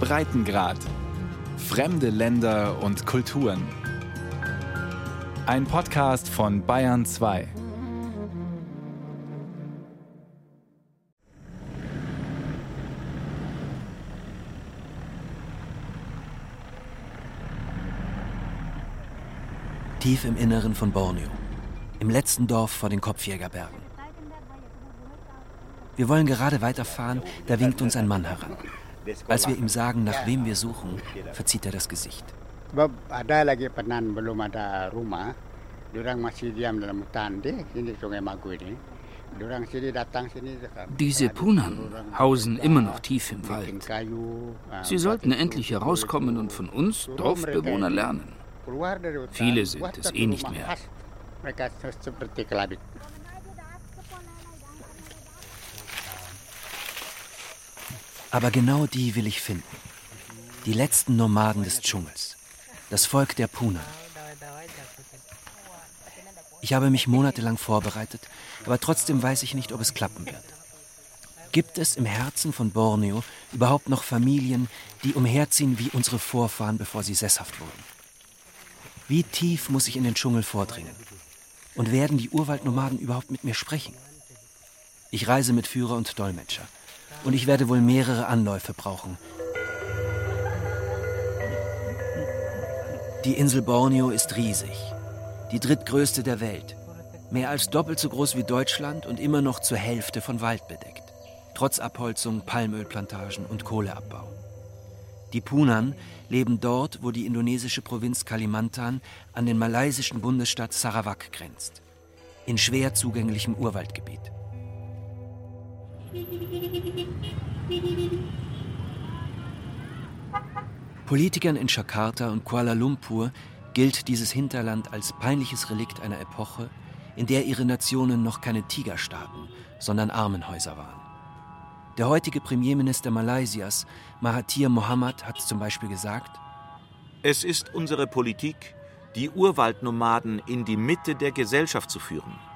Breitengrad. Fremde Länder und Kulturen. Ein Podcast von Bayern 2. Tief im Inneren von Borneo, im letzten Dorf vor den Kopfjägerbergen. Wir wollen gerade weiterfahren, da winkt uns ein Mann heran. Als wir ihm sagen, nach wem wir suchen, verzieht er das Gesicht. Diese Punan hausen immer noch tief im Wald. Sie sollten endlich herauskommen und von uns Dorfbewohner lernen. Viele sind es eh nicht mehr. Aber genau die will ich finden. Die letzten Nomaden des Dschungels. Das Volk der Puna. Ich habe mich monatelang vorbereitet, aber trotzdem weiß ich nicht, ob es klappen wird. Gibt es im Herzen von Borneo überhaupt noch Familien, die umherziehen wie unsere Vorfahren, bevor sie sesshaft wurden? Wie tief muss ich in den Dschungel vordringen? Und werden die Urwaldnomaden überhaupt mit mir sprechen? Ich reise mit Führer und Dolmetscher. Und ich werde wohl mehrere Anläufe brauchen. Die Insel Borneo ist riesig. Die drittgrößte der Welt. Mehr als doppelt so groß wie Deutschland und immer noch zur Hälfte von Wald bedeckt. Trotz Abholzung, Palmölplantagen und Kohleabbau. Die Punan leben dort, wo die indonesische Provinz Kalimantan an den malaysischen Bundesstaat Sarawak grenzt. In schwer zugänglichem Urwaldgebiet. Politikern in Jakarta und Kuala Lumpur gilt dieses Hinterland als peinliches Relikt einer Epoche, in der ihre Nationen noch keine Tigerstaaten, sondern Armenhäuser waren. Der heutige Premierminister Malaysias, Mahathir Mohamad, hat zum Beispiel gesagt, es ist unsere Politik, die Urwaldnomaden in die Mitte der Gesellschaft zu führen.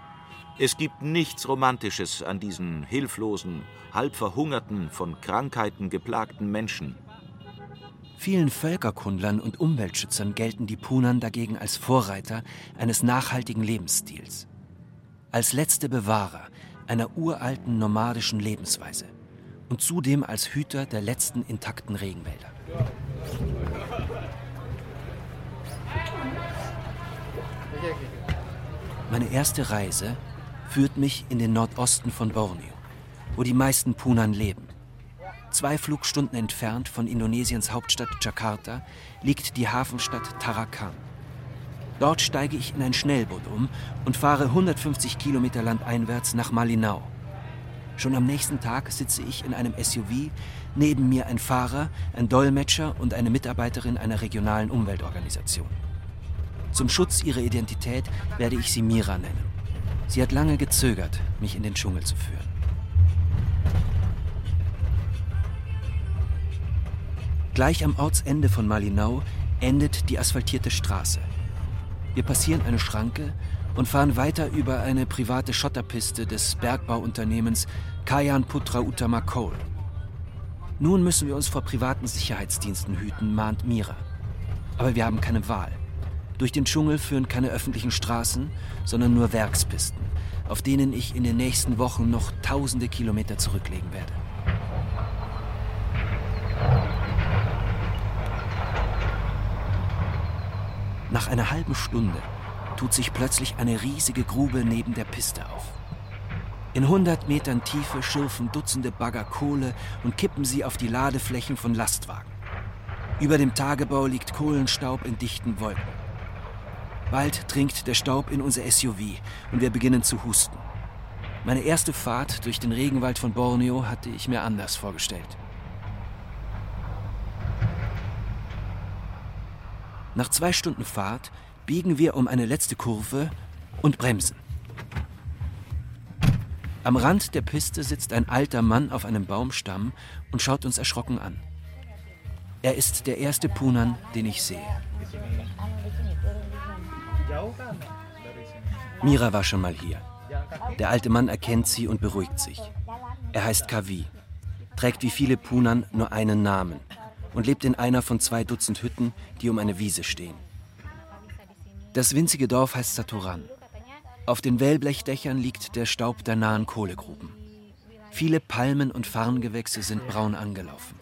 Es gibt nichts Romantisches an diesen hilflosen, halb verhungerten, von Krankheiten geplagten Menschen. Vielen Völkerkundlern und Umweltschützern gelten die Punan dagegen als Vorreiter eines nachhaltigen Lebensstils. Als letzte Bewahrer einer uralten nomadischen Lebensweise und zudem als Hüter der letzten intakten Regenwälder. Meine erste Reise führt mich in den Nordosten von Borneo, wo die meisten Punan leben. Zwei Flugstunden entfernt von Indonesiens Hauptstadt Jakarta liegt die Hafenstadt Tarakan. Dort steige ich in ein Schnellboot um und fahre 150 Kilometer landeinwärts nach Malinau. Schon am nächsten Tag sitze ich in einem SUV, neben mir ein Fahrer, ein Dolmetscher und eine Mitarbeiterin einer regionalen Umweltorganisation. Zum Schutz ihrer Identität werde ich sie Mira nennen. Sie hat lange gezögert, mich in den Dschungel zu führen. Gleich am Ortsende von Malinau endet die asphaltierte Straße. Wir passieren eine Schranke und fahren weiter über eine private Schotterpiste des Bergbauunternehmens Kayan Putra Uttama Coal. Nun müssen wir uns vor privaten Sicherheitsdiensten hüten, mahnt Mira. Aber wir haben keine Wahl. Durch den Dschungel führen keine öffentlichen Straßen, sondern nur Werkspisten, auf denen ich in den nächsten Wochen noch tausende Kilometer zurücklegen werde. Nach einer halben Stunde tut sich plötzlich eine riesige Grube neben der Piste auf. In 100 Metern Tiefe schürfen Dutzende Bagger Kohle und kippen sie auf die Ladeflächen von Lastwagen. Über dem Tagebau liegt Kohlenstaub in dichten Wolken. Bald dringt der Staub in unser SUV und wir beginnen zu husten. Meine erste Fahrt durch den Regenwald von Borneo hatte ich mir anders vorgestellt. Nach zwei Stunden Fahrt biegen wir um eine letzte Kurve und bremsen. Am Rand der Piste sitzt ein alter Mann auf einem Baumstamm und schaut uns erschrocken an. Er ist der erste Punan, den ich sehe. Mira war schon mal hier. Der alte Mann erkennt sie und beruhigt sich. Er heißt Kavi, trägt wie viele Punan nur einen Namen und lebt in einer von zwei Dutzend Hütten, die um eine Wiese stehen. Das winzige Dorf heißt Saturan. Auf den Wellblechdächern liegt der Staub der nahen Kohlegruben. Viele Palmen und Farngewächse sind braun angelaufen.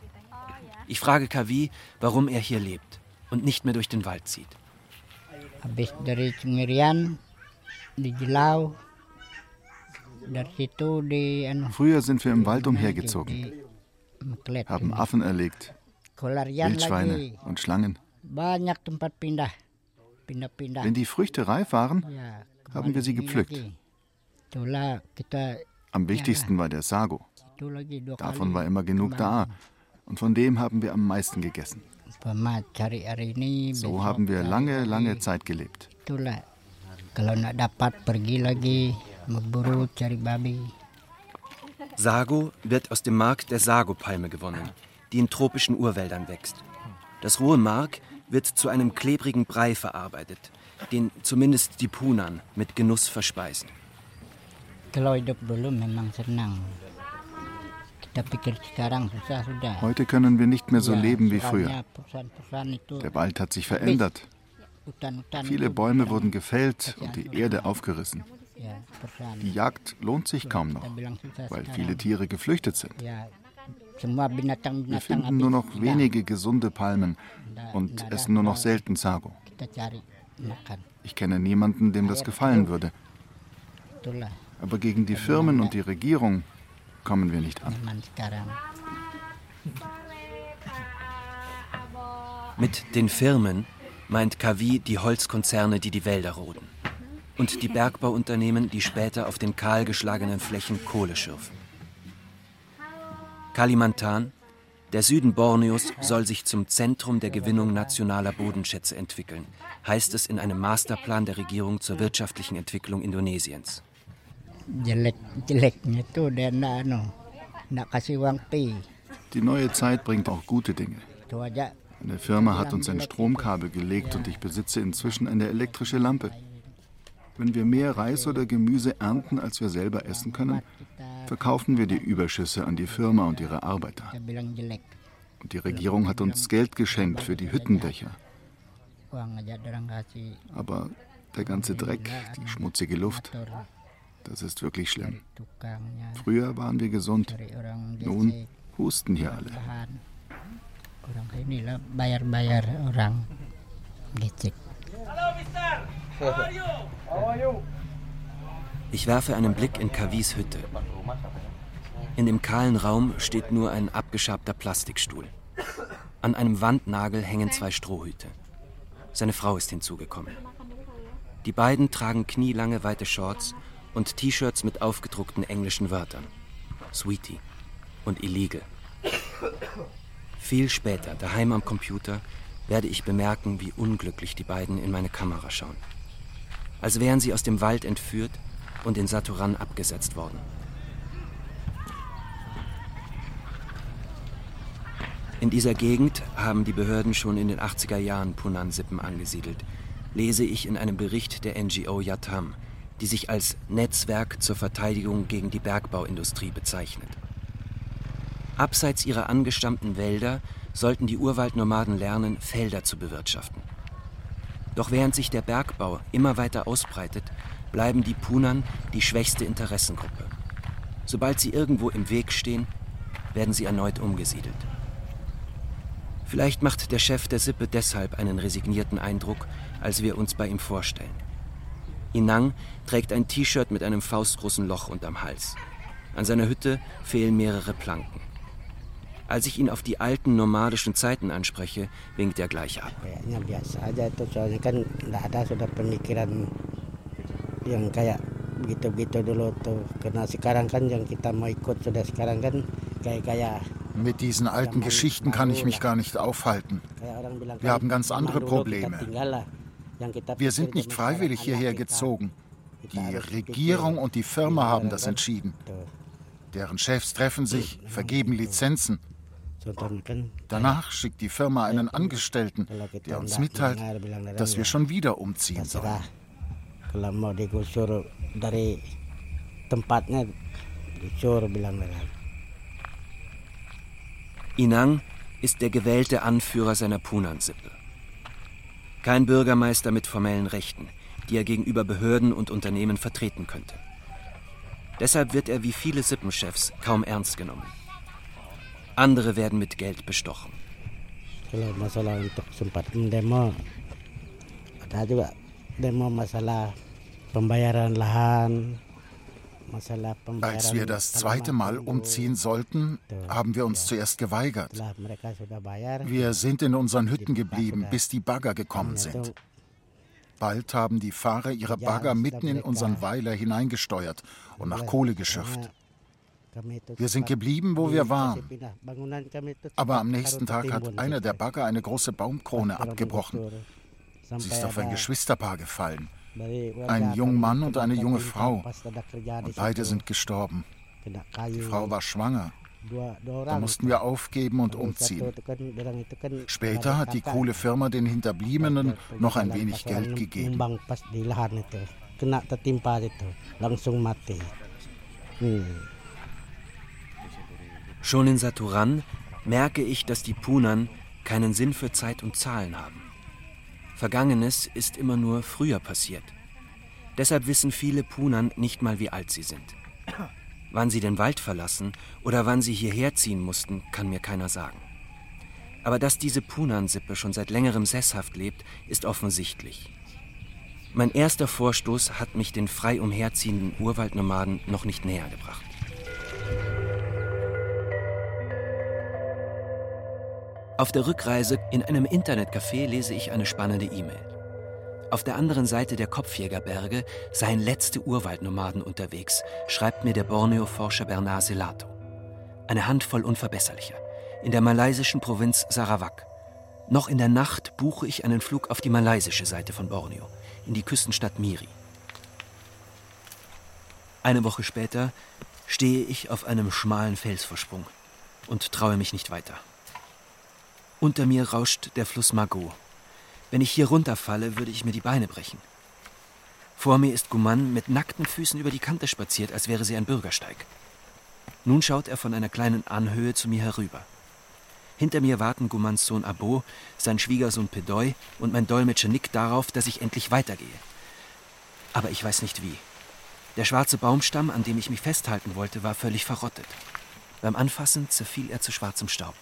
Ich frage Kavi, warum er hier lebt und nicht mehr durch den Wald zieht. Früher sind wir im Wald umhergezogen, haben Affen erlegt, Wildschweine und Schlangen. Wenn die Früchte reif waren, haben wir sie gepflückt. Am wichtigsten war der Sago. Davon war immer genug da und von dem haben wir am meisten gegessen. So haben wir lange, lange Zeit gelebt. Sago wird aus dem Mark der Sago-Palme gewonnen, die in tropischen Urwäldern wächst. Das rohe Mark wird zu einem klebrigen Brei verarbeitet, den zumindest die Punan mit Genuss verspeisen. Heute können wir nicht mehr so leben wie früher. Der Wald hat sich verändert. Viele Bäume wurden gefällt und die Erde aufgerissen. Die Jagd lohnt sich kaum noch, weil viele Tiere geflüchtet sind. Wir finden nur noch wenige gesunde Palmen und essen nur noch selten Sago. Ich kenne niemanden, dem das gefallen würde. Aber gegen die Firmen und die Regierung kommen wir nicht an. Mit den Firmen meint Kavi die Holzkonzerne, die die Wälder roden. Und die Bergbauunternehmen, die später auf den kahlgeschlagenen Flächen Kohle schürfen. Kalimantan, der Süden Borneos, soll sich zum Zentrum der Gewinnung nationaler Bodenschätze entwickeln, heißt es in einem Masterplan der Regierung zur wirtschaftlichen Entwicklung Indonesiens. Die neue Zeit bringt auch gute Dinge. Eine Firma hat uns ein Stromkabel gelegt und ich besitze inzwischen eine elektrische Lampe. Wenn wir mehr Reis oder Gemüse ernten, als wir selber essen können, verkaufen wir die Überschüsse an die Firma und ihre Arbeiter. Und die Regierung hat uns Geld geschenkt für die Hüttendächer. Aber der ganze Dreck, die schmutzige Luft, das ist wirklich schlimm. Früher waren wir gesund. Nun husten hier alle. Ich werfe einen Blick in Kavis Hütte. In dem kahlen Raum steht nur ein abgeschabter Plastikstuhl. An einem Wandnagel hängen zwei Strohhüte. Seine Frau ist hinzugekommen. Die beiden tragen knielange weite Shorts und T-Shirts mit aufgedruckten englischen Wörtern. Sweetie und Illegal. Viel später, daheim am Computer, werde ich bemerken, wie unglücklich die beiden in meine Kamera schauen. Als wären sie aus dem Wald entführt und in Saturan abgesetzt worden. In dieser Gegend haben die Behörden schon in den 80er Jahren Punan-Sippen angesiedelt, lese ich in einem Bericht der NGO Yatam, die sich als Netzwerk zur Verteidigung gegen die Bergbauindustrie bezeichnet. Abseits ihrer angestammten Wälder sollten die Urwaldnomaden lernen, Felder zu bewirtschaften. Doch während sich der Bergbau immer weiter ausbreitet, bleiben die Punan die schwächste Interessengruppe. Sobald sie irgendwo im Weg stehen, werden sie erneut umgesiedelt. Vielleicht macht der Chef der Sippe deshalb einen resignierten Eindruck, als wir uns bei ihm vorstellen. Inang trägt ein T-Shirt mit einem faustgroßen Loch unterm Hals. An seiner Hütte fehlen mehrere Planken. Als ich ihn auf die alten nomadischen Zeiten anspreche, winkt er gleich ab. Mit diesen alten Geschichten kann ich mich gar nicht aufhalten. Wir haben ganz andere Probleme. Wir sind nicht freiwillig hierher gezogen. Die Regierung und die Firma haben das entschieden. Deren Chefs treffen sich, vergeben Lizenzen. Danach schickt die Firma einen Angestellten, der uns mitteilt, dass wir schon wieder umziehen sollen. Inang ist der gewählte Anführer seiner Punan-Sippe. Kein Bürgermeister mit formellen Rechten, die er gegenüber Behörden und Unternehmen vertreten könnte. Deshalb wird er wie viele Sippenchefs kaum ernst genommen. Andere werden mit Geld bestochen. Kalau masalah untuk sempat mendemo, ada juga demo masalah pembayaran lahan, als wir das zweite Mal umziehen sollten, haben wir uns zuerst geweigert. Wir sind in unseren Hütten geblieben, bis die Bagger gekommen sind. Bald haben die Fahrer ihre Bagger mitten in unseren Weiler hineingesteuert und nach Kohle geschürft. Wir sind geblieben, wo wir waren. Aber am nächsten Tag hat einer der Bagger eine große Baumkrone abgebrochen. Sie ist auf ein Geschwisterpaar gefallen. Ein junger Mann und eine junge Frau. Und beide sind gestorben. Die Frau war schwanger. Da mussten wir aufgeben und umziehen. Später hat die Kohlefirma den Hinterbliebenen noch ein wenig Geld gegeben. Schon in Saturan merke ich, dass die Punan keinen Sinn für Zeit und Zahlen haben. Vergangenes ist immer nur früher passiert. Deshalb wissen viele Punan nicht mal, wie alt sie sind. Wann sie den Wald verlassen oder wann sie hierher ziehen mussten, kann mir keiner sagen. Aber dass diese Punan-Sippe schon seit längerem sesshaft lebt, ist offensichtlich. Mein erster Vorstoß hat mich den frei umherziehenden Urwaldnomaden noch nicht näher gebracht. Auf der Rückreise in einem Internetcafé lese ich eine spannende E-Mail. Auf der anderen Seite der Kopfjägerberge seien letzte Urwaldnomaden unterwegs, schreibt mir der Borneo-Forscher Bernard Selato. Eine Handvoll Unverbesserlicher. In der malaysischen Provinz Sarawak. Noch in der Nacht buche ich einen Flug auf die malaysische Seite von Borneo, in die Küstenstadt Miri. Eine Woche später stehe ich auf einem schmalen Felsvorsprung und traue mich nicht weiter. Unter mir rauscht der Fluss Mago. Wenn ich hier runterfalle, würde ich mir die Beine brechen. Vor mir ist Guman mit nackten Füßen über die Kante spaziert, als wäre sie ein Bürgersteig. Nun schaut er von einer kleinen Anhöhe zu mir herüber. Hinter mir warten Gumans Sohn Abo, sein Schwiegersohn Pedoy und mein Dolmetscher Nick darauf, dass ich endlich weitergehe. Aber ich weiß nicht wie. Der schwarze Baumstamm, an dem ich mich festhalten wollte, war völlig verrottet. Beim Anfassen zerfiel er zu schwarzem Staub.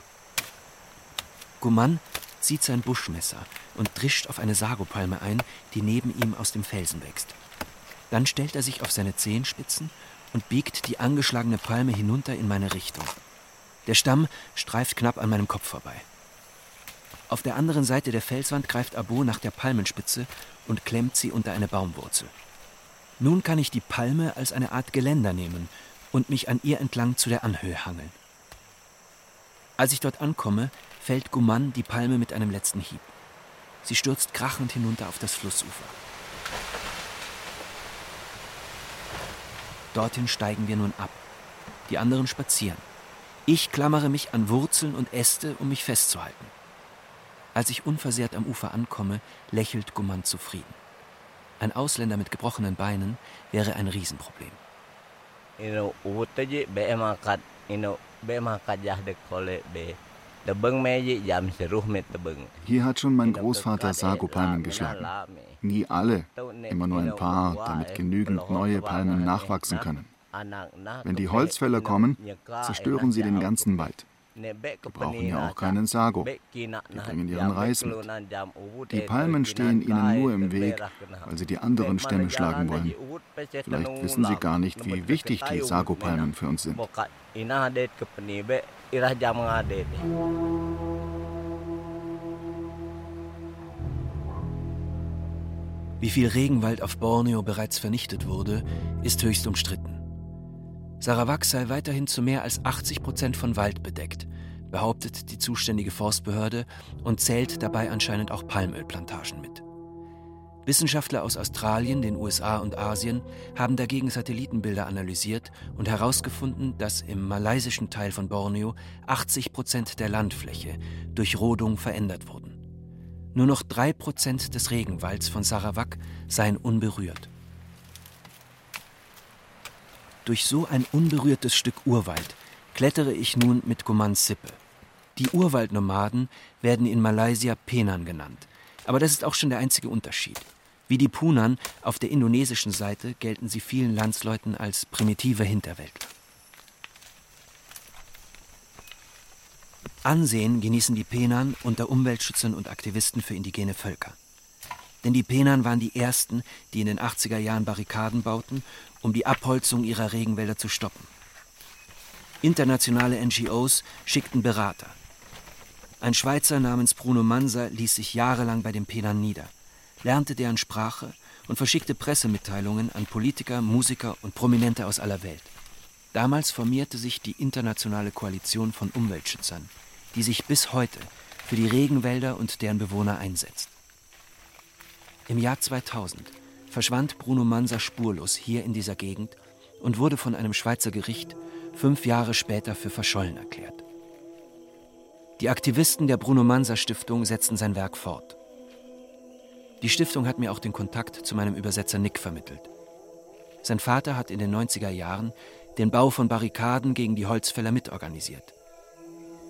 Guman zieht sein Buschmesser und drischt auf eine Sagopalme ein, die neben ihm aus dem Felsen wächst. Dann stellt er sich auf seine Zehenspitzen und biegt die angeschlagene Palme hinunter in meine Richtung. Der Stamm streift knapp an meinem Kopf vorbei. Auf der anderen Seite der Felswand greift Abo nach der Palmenspitze und klemmt sie unter eine Baumwurzel. Nun kann ich die Palme als eine Art Geländer nehmen und mich an ihr entlang zu der Anhöhe hangeln. Als ich dort ankomme, fällt Guman die Palme mit einem letzten Hieb. Sie stürzt krachend hinunter auf das Flussufer. Dorthin steigen wir nun ab. Die anderen spazieren. Ich klammere mich an Wurzeln und Äste, um mich festzuhalten. Als ich unversehrt am Ufer ankomme, lächelt Guman zufrieden. Ein Ausländer mit gebrochenen Beinen wäre ein Riesenproblem. Hier hat schon mein Großvater Sagopalmen geschlagen. Nie alle, immer nur ein paar, damit genügend neue Palmen nachwachsen können. Wenn die Holzfäller kommen, zerstören sie den ganzen Wald. Wir brauchen ja auch keinen Sago. Die bringen ihren Reis mit. Die Palmen stehen ihnen nur im Weg, weil sie die anderen Stämme schlagen wollen. Vielleicht wissen sie gar nicht, wie wichtig die Sago-Palmen für uns sind. Wie viel Regenwald auf Borneo bereits vernichtet wurde, ist höchst umstritten. Sarawak sei weiterhin zu mehr als 80 Prozent von Wald bedeckt, behauptet die zuständige Forstbehörde und zählt dabei anscheinend auch Palmölplantagen mit. Wissenschaftler aus Australien, den USA und Asien haben dagegen Satellitenbilder analysiert und herausgefunden, dass im malaysischen Teil von Borneo 80 Prozent der Landfläche durch Rodung verändert wurden. Nur noch drei Prozent des Regenwalds von Sarawak seien unberührt. Durch so ein unberührtes Stück Urwald klettere ich nun mit Gumans Sippe. Die Urwaldnomaden werden in Malaysia Penan genannt. Aber das ist auch schon der einzige Unterschied. Wie die Punan auf der indonesischen Seite gelten sie vielen Landsleuten als primitive Hinterwäldler. Ansehen genießen die Penan unter Umweltschützern und Aktivisten für indigene Völker. Denn die Penan waren die ersten, die in den 80er Jahren Barrikaden bauten, um die Abholzung ihrer Regenwälder zu stoppen. Internationale NGOs schickten Berater. Ein Schweizer namens Bruno Mansa ließ sich jahrelang bei den Penan nieder, lernte deren Sprache und verschickte Pressemitteilungen an Politiker, Musiker und Prominente aus aller Welt. Damals formierte sich die internationale Koalition von Umweltschützern, die sich bis heute für die Regenwälder und deren Bewohner einsetzt. Im Jahr 2000 verschwand Bruno Mansa spurlos hier in dieser Gegend und wurde von einem Schweizer Gericht fünf Jahre später für verschollen erklärt. Die Aktivisten der Bruno Mansa Stiftung setzen sein Werk fort. Die Stiftung hat mir auch den Kontakt zu meinem Übersetzer Nick vermittelt. Sein Vater hat in den 90er Jahren den Bau von Barrikaden gegen die Holzfäller mitorganisiert.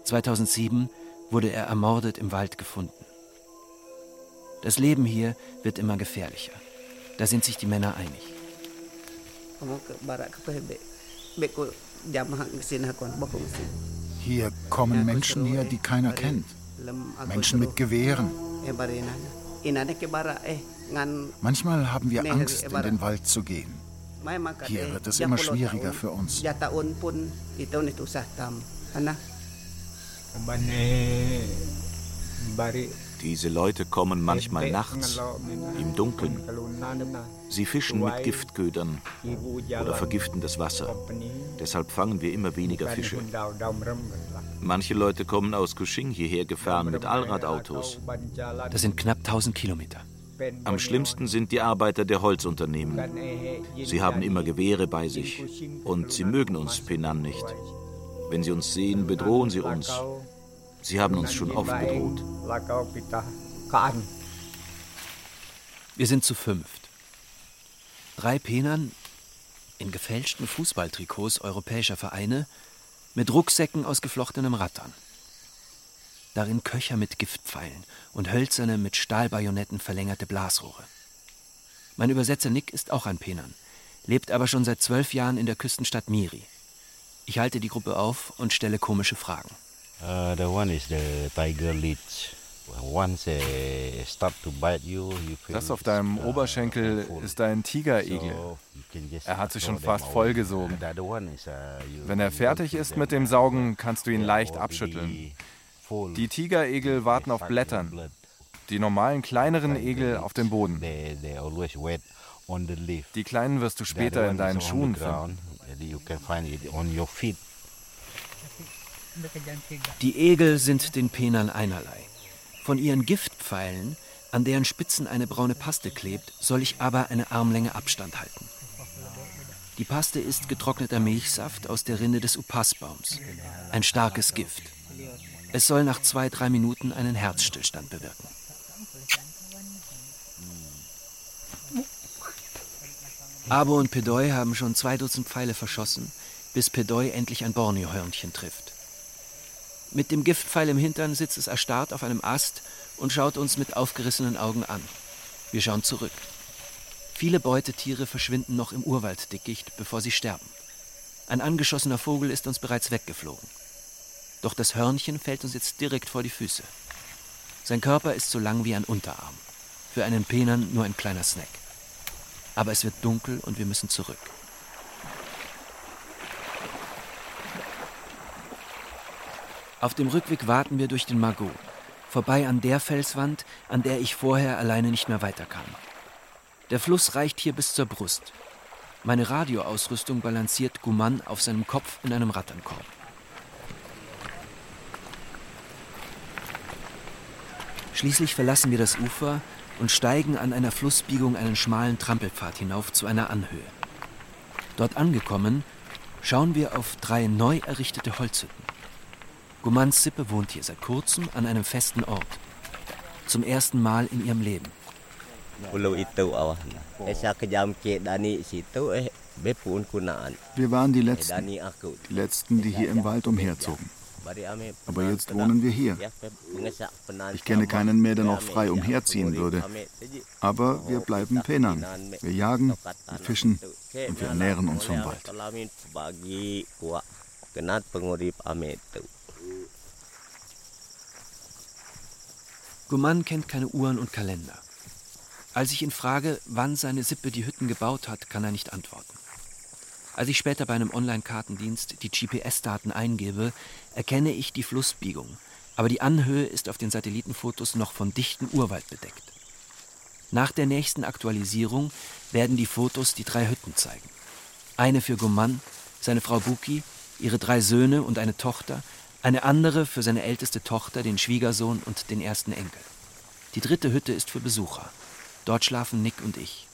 2007 wurde er ermordet im Wald gefunden. Das Leben hier wird immer gefährlicher. Da sind sich die Männer einig. Hier kommen Menschen her, die keiner kennt. Menschen mit Gewehren. Manchmal haben wir Angst, in den Wald zu gehen. Hier wird es immer schwieriger für uns. Diese Leute kommen manchmal nachts, im Dunkeln. Sie fischen mit Giftködern oder vergiften das Wasser. Deshalb fangen wir immer weniger Fische. Manche Leute kommen aus Kuching hierher gefahren mit Allradautos. Das sind knapp 1000 Kilometer. Am schlimmsten sind die Arbeiter der Holzunternehmen. Sie haben immer Gewehre bei sich und sie mögen uns Penan nicht. Wenn sie uns sehen, bedrohen sie uns. Sie haben uns schon oft bedroht. Wir sind zu fünft. Drei Penern in gefälschten Fußballtrikots europäischer Vereine mit Rucksäcken aus geflochtenem Rattern. Darin Köcher mit Giftpfeilen und hölzerne mit Stahlbajonetten verlängerte Blasrohre. Mein Übersetzer Nick ist auch ein Penan, lebt aber schon seit zwölf Jahren in der Küstenstadt Miri. Ich halte die Gruppe auf und stelle komische Fragen. Uh, the one is the tiger leech. Once they start to bite you, you feel Das auf deinem uh, Oberschenkel ist ein just Er hat sich schon fast vollgesogen. Uh, you- Wenn er fertig ist mit dem Saugen, kannst du ihn leicht abschütteln. Die Tigerigel warten auf Blättern, die normalen kleineren leaves, auf dem Boden. Die kleinen wirst du The später in deinen Schuhen the finden. Die Egel sind den Penern einerlei. Von ihren Giftpfeilen, an deren Spitzen eine braune Paste klebt, soll ich aber eine Armlänge Abstand halten. Die Paste ist getrockneter Milchsaft aus der Rinde des Upassbaums. Ein starkes Gift. Es soll nach zwei, drei Minuten einen Herzstillstand bewirken. Abo und Pedoi haben schon zwei Dutzend Pfeile verschossen, bis Pedoi endlich ein Borneo-Hörnchen trifft. Mit dem Giftpfeil im Hintern sitzt es erstarrt auf einem Ast und schaut uns mit aufgerissenen Augen an. Wir schauen zurück. Viele Beutetiere verschwinden noch im Urwalddickicht, bevor sie sterben. Ein angeschossener Vogel ist uns bereits weggeflogen. Doch das Hörnchen fällt uns jetzt direkt vor die Füße. Sein Körper ist so lang wie ein Unterarm. Für einen Penern nur ein kleiner Snack. Aber es wird dunkel und wir müssen zurück. Auf dem Rückweg warten wir durch den Magot, vorbei an der Felswand, an der ich vorher alleine nicht mehr weiterkam. Der Fluss reicht hier bis zur Brust. Meine Radioausrüstung balanciert Guman auf seinem Kopf in einem Ratternkorb. Schließlich verlassen wir das Ufer und steigen an einer Flussbiegung einen schmalen Trampelpfad hinauf zu einer Anhöhe. Dort angekommen, schauen wir auf drei neu errichtete Holzhütten. Gumans Sippe wohnt hier seit kurzem an einem festen Ort. Zum ersten Mal in ihrem Leben. Eh. Wir waren die Letzten, die Letzten, die hier im Wald umherzogen. Aber jetzt wohnen wir hier. Ich kenne keinen mehr, der noch frei umherziehen würde. Aber wir bleiben Penan. Wir jagen, wir fischen und wir ernähren uns vom Wald. Guman kennt keine Uhren und Kalender. Als ich ihn frage, wann seine Sippe die Hütten gebaut hat, kann er nicht antworten. Als ich später bei einem Online-Kartendienst die GPS-Daten eingebe, erkenne ich die Flussbiegung, aber die Anhöhe ist auf den Satellitenfotos noch von dichtem Urwald bedeckt. Nach der nächsten Aktualisierung werden die Fotos die drei Hütten zeigen. Eine für Guman, seine Frau Buki, ihre drei Söhne und eine Tochter, eine andere für seine älteste Tochter, den Schwiegersohn und den ersten Enkel. Die dritte Hütte ist für Besucher. Dort schlafen Nick und ich.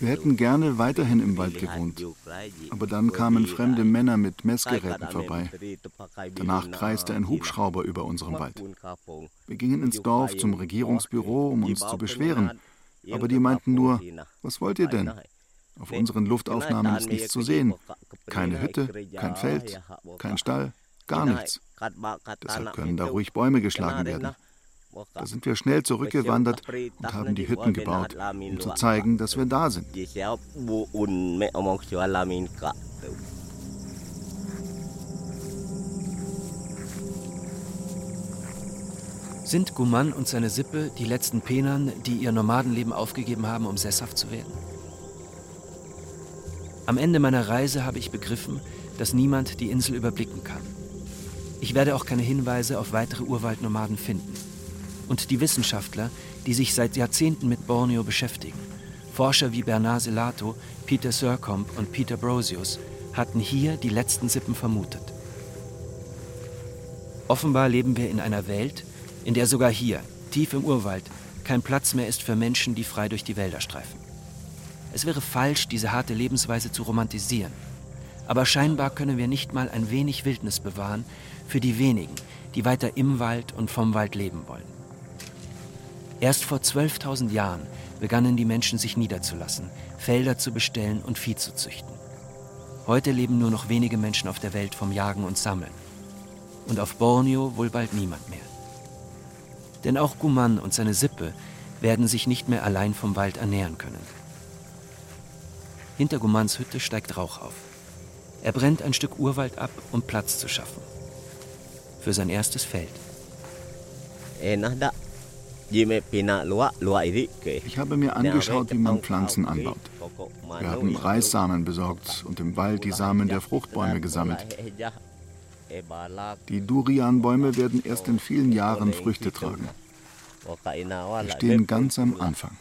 Wir hätten gerne weiterhin im Wald gewohnt, aber dann kamen fremde Männer mit Messgeräten vorbei. Danach kreiste ein Hubschrauber über unserem Wald. Wir gingen ins Dorf zum Regierungsbüro, um uns zu beschweren, aber die meinten nur, was wollt ihr denn? Auf unseren Luftaufnahmen ist nichts zu sehen. Keine Hütte, kein Feld, kein Stall, gar nichts. Deshalb können da ruhig Bäume geschlagen werden. Da sind wir schnell zurückgewandert und haben die Hütten gebaut, um zu zeigen, dass wir da sind. Sind Guman und seine Sippe die letzten Penern, die ihr Nomadenleben aufgegeben haben, um sesshaft zu werden? Am Ende meiner Reise habe ich begriffen, dass niemand die Insel überblicken kann. Ich werde auch keine Hinweise auf weitere Urwaldnomaden finden. Und die Wissenschaftler, die sich seit Jahrzehnten mit Borneo beschäftigen, Forscher wie Bernard Selato, Peter Surcombe und Peter Brosius, hatten hier die letzten Sippen vermutet. Offenbar leben wir in einer Welt, in der sogar hier, tief im Urwald, kein Platz mehr ist für Menschen, die frei durch die Wälder streifen. Es wäre falsch, diese harte Lebensweise zu romantisieren. Aber scheinbar können wir nicht mal ein wenig Wildnis bewahren für die wenigen, die weiter im Wald und vom Wald leben wollen. Erst vor 12.000 Jahren begannen die Menschen sich niederzulassen, Felder zu bestellen und Vieh zu züchten. Heute leben nur noch wenige Menschen auf der Welt vom Jagen und Sammeln. Und auf Borneo wohl bald niemand mehr. Denn auch Guman und seine Sippe werden sich nicht mehr allein vom Wald ernähren können. Hinter Gumans Hütte steigt Rauch auf. Er brennt ein Stück Urwald ab, um Platz zu schaffen. Für sein erstes Feld. Ich habe mir angeschaut, wie man Pflanzen anbaut. Wir haben Reissamen besorgt und im Wald die Samen der Fruchtbäume gesammelt. Die Durianbäume werden erst in vielen Jahren Früchte tragen. Wir stehen ganz am Anfang.